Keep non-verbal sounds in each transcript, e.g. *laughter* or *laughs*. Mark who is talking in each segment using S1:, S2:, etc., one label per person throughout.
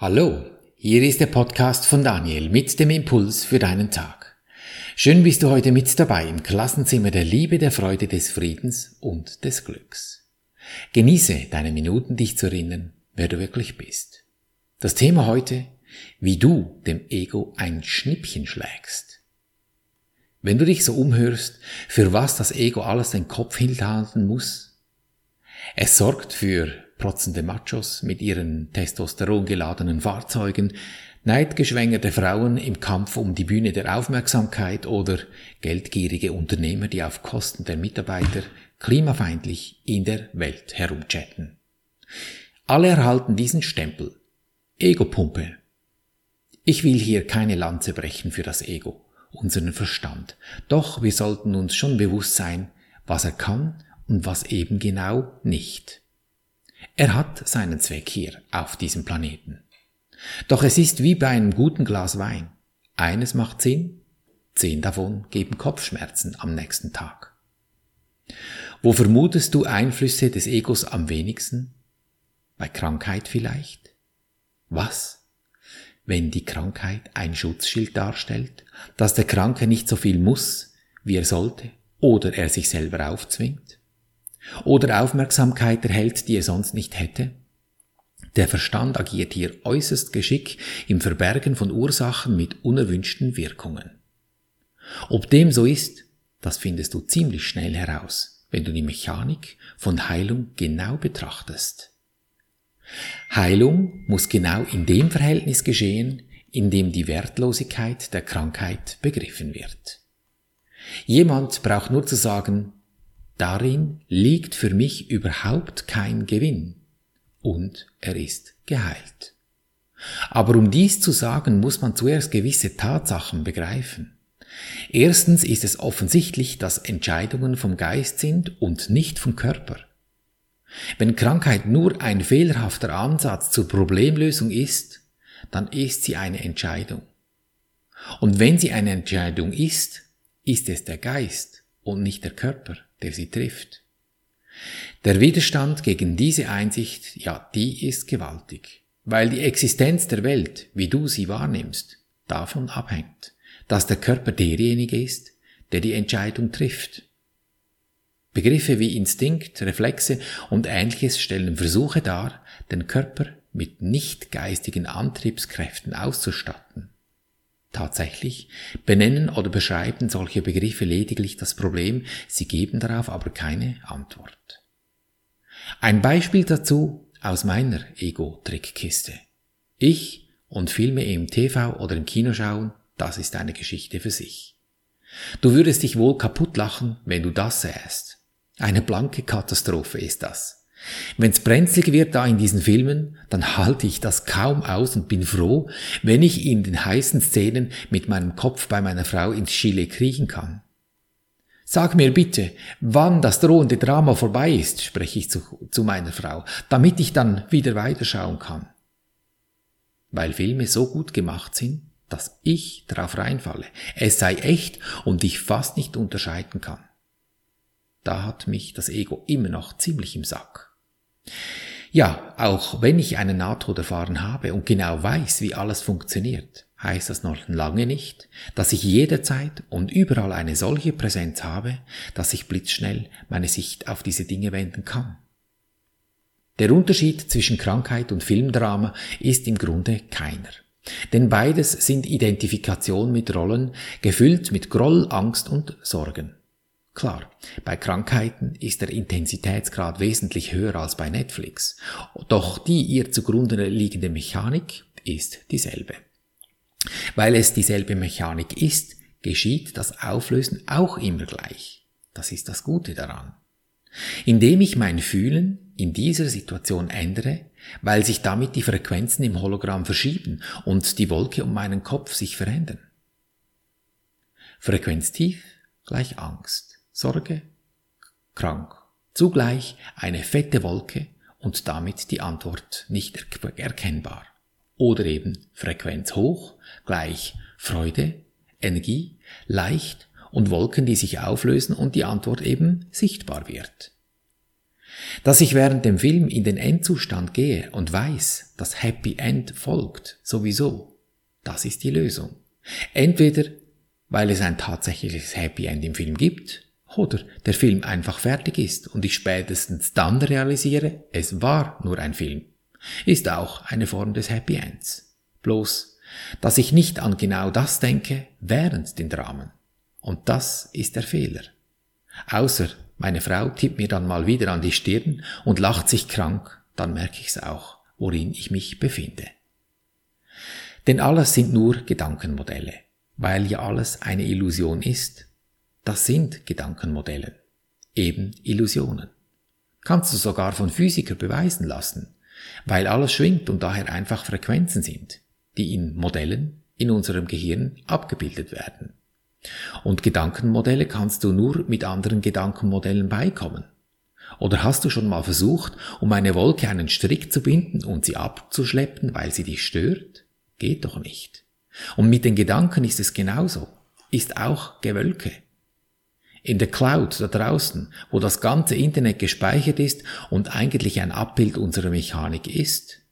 S1: Hallo, hier ist der Podcast von Daniel mit dem Impuls für deinen Tag. Schön bist du heute mit dabei im Klassenzimmer der Liebe, der Freude, des Friedens und des Glücks. Genieße deine Minuten, dich zu erinnern, wer du wirklich bist. Das Thema heute, wie du dem Ego ein Schnippchen schlägst. Wenn du dich so umhörst, für was das Ego alles den Kopf hinhalten muss, es sorgt für protzende Machos mit ihren testosterongeladenen Fahrzeugen, neidgeschwängerte Frauen im Kampf um die Bühne der Aufmerksamkeit oder geldgierige Unternehmer, die auf Kosten der Mitarbeiter klimafeindlich in der Welt herumchatten. Alle erhalten diesen Stempel. Ego-Pumpe. Ich will hier keine Lanze brechen für das Ego, unseren Verstand. Doch wir sollten uns schon bewusst sein, was er kann und was eben genau nicht. Er hat seinen Zweck hier auf diesem Planeten. Doch es ist wie bei einem guten Glas Wein. Eines macht Sinn, zehn davon geben Kopfschmerzen am nächsten Tag. Wo vermutest du Einflüsse des Egos am wenigsten? Bei Krankheit vielleicht? Was? Wenn die Krankheit ein Schutzschild darstellt, dass der Kranke nicht so viel muss, wie er sollte, oder er sich selber aufzwingt? Oder Aufmerksamkeit erhält, die er sonst nicht hätte? Der Verstand agiert hier äußerst geschickt im Verbergen von Ursachen mit unerwünschten Wirkungen. Ob dem so ist, das findest du ziemlich schnell heraus, wenn du die Mechanik von Heilung genau betrachtest. Heilung muss genau in dem Verhältnis geschehen, in dem die Wertlosigkeit der Krankheit begriffen wird. Jemand braucht nur zu sagen, Darin liegt für mich überhaupt kein Gewinn. Und er ist geheilt. Aber um dies zu sagen, muss man zuerst gewisse Tatsachen begreifen. Erstens ist es offensichtlich, dass Entscheidungen vom Geist sind und nicht vom Körper. Wenn Krankheit nur ein fehlerhafter Ansatz zur Problemlösung ist, dann ist sie eine Entscheidung. Und wenn sie eine Entscheidung ist, ist es der Geist und nicht der Körper der sie trifft. Der Widerstand gegen diese Einsicht, ja, die ist gewaltig, weil die Existenz der Welt, wie du sie wahrnimmst, davon abhängt, dass der Körper derjenige ist, der die Entscheidung trifft. Begriffe wie Instinkt, Reflexe und ähnliches stellen Versuche dar, den Körper mit nicht geistigen Antriebskräften auszustatten. Tatsächlich benennen oder beschreiben solche Begriffe lediglich das Problem, sie geben darauf aber keine Antwort. Ein Beispiel dazu aus meiner Ego-Trickkiste. Ich und Filme im TV oder im Kino schauen, das ist eine Geschichte für sich. Du würdest dich wohl kaputt lachen, wenn du das sähst. Eine blanke Katastrophe ist das. Wenn's brenzlig wird da in diesen Filmen, dann halte ich das kaum aus und bin froh, wenn ich in den heißen Szenen mit meinem Kopf bei meiner Frau ins Chile kriechen kann. Sag mir bitte, wann das drohende Drama vorbei ist, spreche ich zu, zu meiner Frau, damit ich dann wieder weiterschauen kann. Weil Filme so gut gemacht sind, dass ich darauf reinfalle. Es sei echt und ich fast nicht unterscheiden kann. Da hat mich das Ego immer noch ziemlich im Sack. Ja, auch wenn ich einen Nahtod erfahren habe und genau weiß, wie alles funktioniert, heißt das noch lange nicht, dass ich jederzeit und überall eine solche Präsenz habe, dass ich blitzschnell meine Sicht auf diese Dinge wenden kann. Der Unterschied zwischen Krankheit und Filmdrama ist im Grunde keiner. Denn beides sind Identifikation mit Rollen, gefüllt mit Groll, Angst und Sorgen. Klar, bei Krankheiten ist der Intensitätsgrad wesentlich höher als bei Netflix, doch die ihr zugrunde liegende Mechanik ist dieselbe. Weil es dieselbe Mechanik ist, geschieht das Auflösen auch immer gleich. Das ist das Gute daran. Indem ich mein Fühlen in dieser Situation ändere, weil sich damit die Frequenzen im Hologramm verschieben und die Wolke um meinen Kopf sich verändern. Frequenz tief gleich Angst. Sorge, krank. Zugleich eine fette Wolke und damit die Antwort nicht erkennbar. Oder eben Frequenz hoch gleich Freude, Energie, leicht und Wolken, die sich auflösen und die Antwort eben sichtbar wird. Dass ich während dem Film in den Endzustand gehe und weiß, dass Happy End folgt, sowieso, das ist die Lösung. Entweder weil es ein tatsächliches Happy End im Film gibt, oder der Film einfach fertig ist und ich spätestens dann realisiere, es war nur ein Film. Ist auch eine Form des Happy Ends. Bloß, dass ich nicht an genau das denke während den Dramen. Und das ist der Fehler. Außer meine Frau tippt mir dann mal wieder an die Stirn und lacht sich krank, dann merke ich's auch, worin ich mich befinde. Denn alles sind nur Gedankenmodelle, weil ja alles eine Illusion ist. Das sind Gedankenmodelle, eben Illusionen. Kannst du sogar von Physikern beweisen lassen, weil alles schwingt und daher einfach Frequenzen sind, die in Modellen in unserem Gehirn abgebildet werden. Und Gedankenmodelle kannst du nur mit anderen Gedankenmodellen beikommen. Oder hast du schon mal versucht, um eine Wolke einen Strick zu binden und sie abzuschleppen, weil sie dich stört? Geht doch nicht. Und mit den Gedanken ist es genauso. Ist auch Gewölke. In der Cloud da draußen, wo das ganze Internet gespeichert ist und eigentlich ein Abbild unserer Mechanik ist.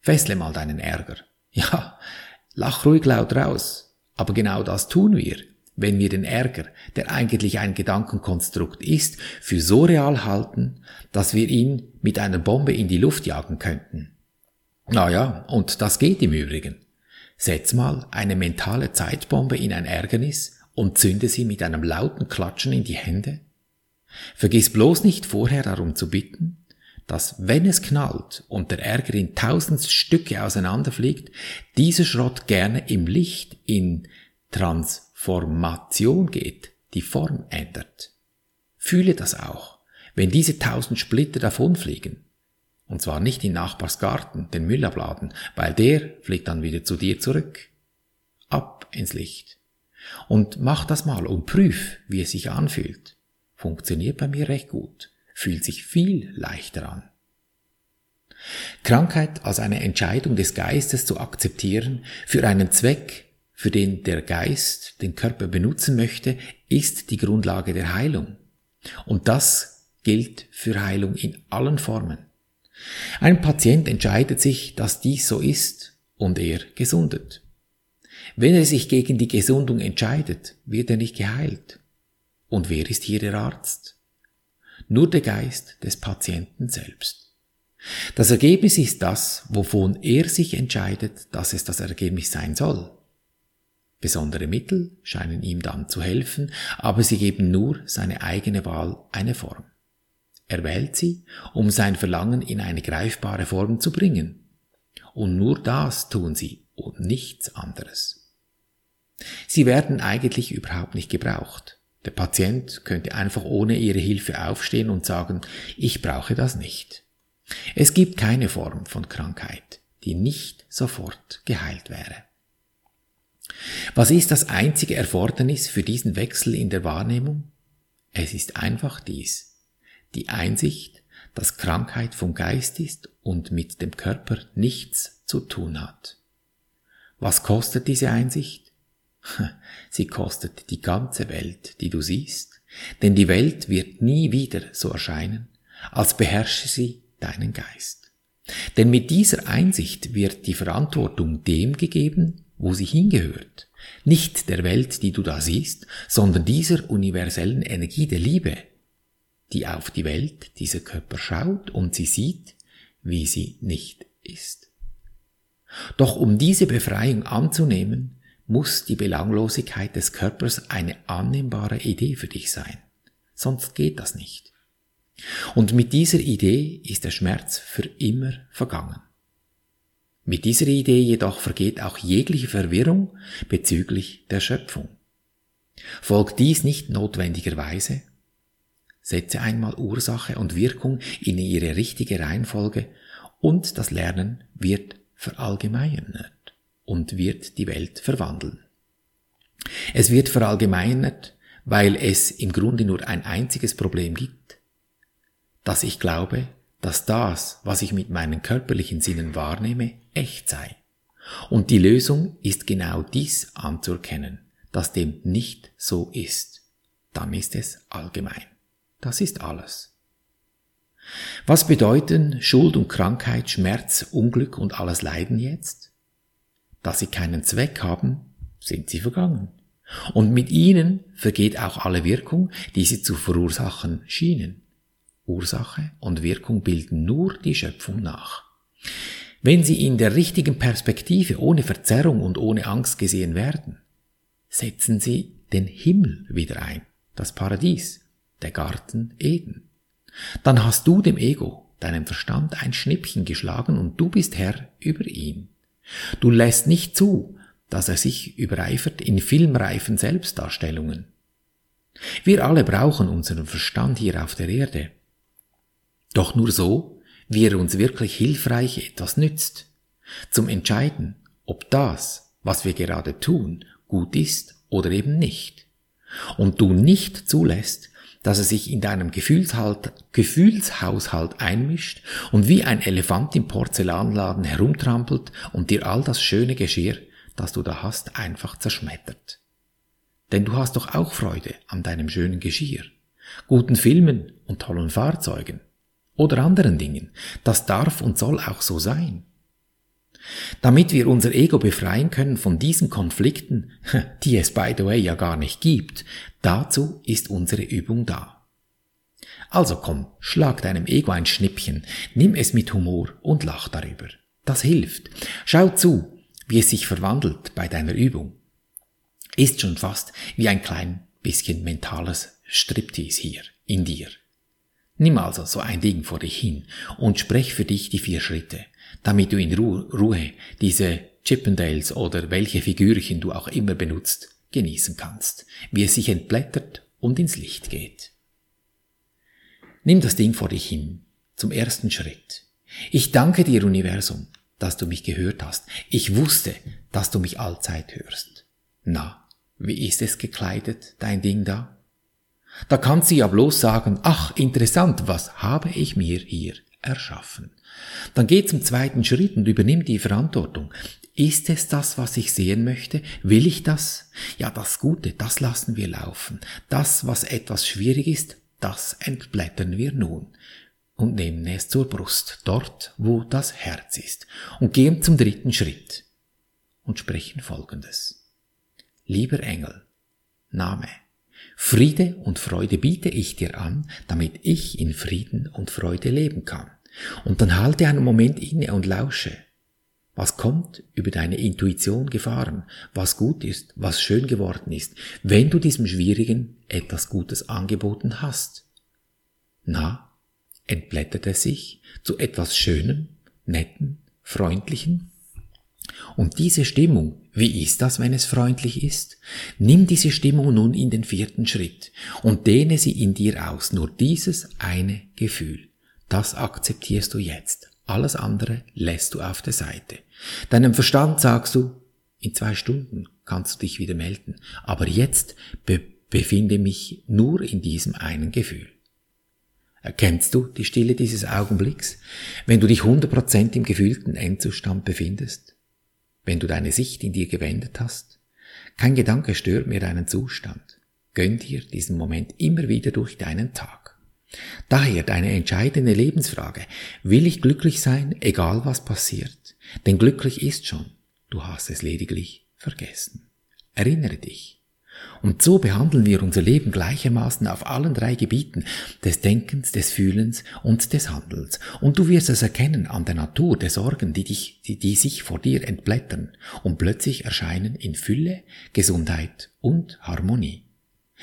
S1: Fessle mal deinen Ärger. *laughs* Ja, lach ruhig laut raus. Aber genau das tun wir, wenn wir den Ärger, der eigentlich ein Gedankenkonstrukt ist, für so real halten, dass wir ihn mit einer Bombe in die Luft jagen könnten. Naja, und das geht im Übrigen. Setz mal eine mentale Zeitbombe in ein Ärgernis und zünde sie mit einem lauten Klatschen in die Hände. Vergiss bloß nicht vorher darum zu bitten, dass wenn es knallt und der Ärger in tausend Stücke auseinanderfliegt, dieser Schrott gerne im Licht in Transformation geht, die Form ändert. Fühle das auch, wenn diese tausend Splitter davonfliegen. Und zwar nicht in Nachbars Garten, den Müll abladen, weil der fliegt dann wieder zu dir zurück. Ab ins Licht. Und mach das mal und prüf, wie es sich anfühlt. Funktioniert bei mir recht gut fühlt sich viel leichter an. Krankheit als eine Entscheidung des Geistes zu akzeptieren für einen Zweck, für den der Geist den Körper benutzen möchte, ist die Grundlage der Heilung. Und das gilt für Heilung in allen Formen. Ein Patient entscheidet sich, dass dies so ist und er gesundet. Wenn er sich gegen die Gesundung entscheidet, wird er nicht geheilt. Und wer ist hier der Arzt? nur der Geist des Patienten selbst. Das Ergebnis ist das, wovon er sich entscheidet, dass es das Ergebnis sein soll. Besondere Mittel scheinen ihm dann zu helfen, aber sie geben nur seine eigene Wahl eine Form. Er wählt sie, um sein Verlangen in eine greifbare Form zu bringen. Und nur das tun sie und nichts anderes. Sie werden eigentlich überhaupt nicht gebraucht. Der Patient könnte einfach ohne ihre Hilfe aufstehen und sagen, ich brauche das nicht. Es gibt keine Form von Krankheit, die nicht sofort geheilt wäre. Was ist das einzige Erfordernis für diesen Wechsel in der Wahrnehmung? Es ist einfach dies. Die Einsicht, dass Krankheit vom Geist ist und mit dem Körper nichts zu tun hat. Was kostet diese Einsicht? *laughs* Sie kostet die ganze Welt, die du siehst, denn die Welt wird nie wieder so erscheinen, als beherrsche sie deinen Geist. Denn mit dieser Einsicht wird die Verantwortung dem gegeben, wo sie hingehört, nicht der Welt, die du da siehst, sondern dieser universellen Energie der Liebe, die auf die Welt, dieser Körper schaut und sie sieht, wie sie nicht ist. Doch um diese Befreiung anzunehmen, muss die Belanglosigkeit des Körpers eine annehmbare Idee für dich sein. Sonst geht das nicht. Und mit dieser Idee ist der Schmerz für immer vergangen. Mit dieser Idee jedoch vergeht auch jegliche Verwirrung bezüglich der Schöpfung. Folgt dies nicht notwendigerweise? Setze einmal Ursache und Wirkung in ihre richtige Reihenfolge und das Lernen wird verallgemeinert und wird die Welt verwandeln. Es wird verallgemeinert, weil es im Grunde nur ein einziges Problem gibt, dass ich glaube, dass das, was ich mit meinen körperlichen Sinnen wahrnehme, echt sei. Und die Lösung ist genau dies anzuerkennen, dass dem nicht so ist. Dann ist es allgemein. Das ist alles. Was bedeuten Schuld und Krankheit, Schmerz, Unglück und alles Leiden jetzt? Da sie keinen Zweck haben, sind sie vergangen. Und mit ihnen vergeht auch alle Wirkung, die sie zu verursachen schienen. Ursache und Wirkung bilden nur die Schöpfung nach. Wenn sie in der richtigen Perspektive ohne Verzerrung und ohne Angst gesehen werden, setzen sie den Himmel wieder ein, das Paradies, der Garten Eden. Dann hast du dem Ego, deinem Verstand, ein Schnippchen geschlagen und du bist Herr über ihn. Du lässt nicht zu, dass er sich übereifert in filmreifen Selbstdarstellungen. Wir alle brauchen unseren Verstand hier auf der Erde. Doch nur so, wie er uns wirklich hilfreich etwas nützt. Zum Entscheiden, ob das, was wir gerade tun, gut ist oder eben nicht. Und du nicht zulässt, dass er sich in deinem Gefühlshaushalt einmischt und wie ein Elefant im Porzellanladen herumtrampelt und dir all das schöne Geschirr, das du da hast, einfach zerschmettert. Denn du hast doch auch Freude an deinem schönen Geschirr, guten Filmen und tollen Fahrzeugen oder anderen Dingen. Das darf und soll auch so sein. Damit wir unser Ego befreien können von diesen Konflikten, *laughs* die es by the way ja gar nicht gibt, dazu ist unsere Übung da. Also komm, schlag deinem Ego ein Schnippchen, nimm es mit Humor und lach darüber. Das hilft. Schau zu, wie es sich verwandelt bei deiner Übung. Ist schon fast wie ein klein bisschen mentales Striptease hier in dir. Nimm also so ein Ding vor dich hin und sprech für dich die vier Schritte damit du in Ruhe diese Chippendales oder welche Figürchen du auch immer benutzt, genießen kannst, wie es sich entblättert und ins Licht geht. Nimm das Ding vor dich hin, zum ersten Schritt. Ich danke dir, Universum, dass du mich gehört hast. Ich wusste, dass du mich allzeit hörst. Na, wie ist es gekleidet, dein Ding da? Da kannst du ja bloß sagen, ach, interessant, was habe ich mir hier erschaffen? Dann geh zum zweiten Schritt und übernimm die Verantwortung. Ist es das, was ich sehen möchte? Will ich das? Ja, das Gute, das lassen wir laufen. Das, was etwas schwierig ist, das entblättern wir nun und nehmen es zur Brust, dort, wo das Herz ist, und gehen zum dritten Schritt und sprechen Folgendes. Lieber Engel, Name, Friede und Freude biete ich dir an, damit ich in Frieden und Freude leben kann. Und dann halte einen Moment inne und lausche. Was kommt über deine Intuition gefahren, was gut ist, was schön geworden ist, wenn du diesem Schwierigen etwas Gutes angeboten hast? Na, entblättert er sich zu etwas Schönem, Netten, Freundlichen? Und diese Stimmung, wie ist das, wenn es freundlich ist? Nimm diese Stimmung nun in den vierten Schritt und dehne sie in dir aus, nur dieses eine Gefühl. Das akzeptierst du jetzt. Alles andere lässt du auf der Seite. Deinem Verstand sagst du, in zwei Stunden kannst du dich wieder melden. Aber jetzt be befinde mich nur in diesem einen Gefühl. Erkennst du die Stille dieses Augenblicks, wenn du dich 100% im gefühlten Endzustand befindest? Wenn du deine Sicht in dir gewendet hast? Kein Gedanke stört mir deinen Zustand. Gönn dir diesen Moment immer wieder durch deinen Tag. Daher deine entscheidende Lebensfrage. Will ich glücklich sein, egal was passiert? Denn glücklich ist schon. Du hast es lediglich vergessen. Erinnere dich. Und so behandeln wir unser Leben gleichermaßen auf allen drei Gebieten des Denkens, des Fühlens und des Handelns. Und du wirst es erkennen an der Natur der Sorgen, die, dich, die, die sich vor dir entblättern und plötzlich erscheinen in Fülle, Gesundheit und Harmonie.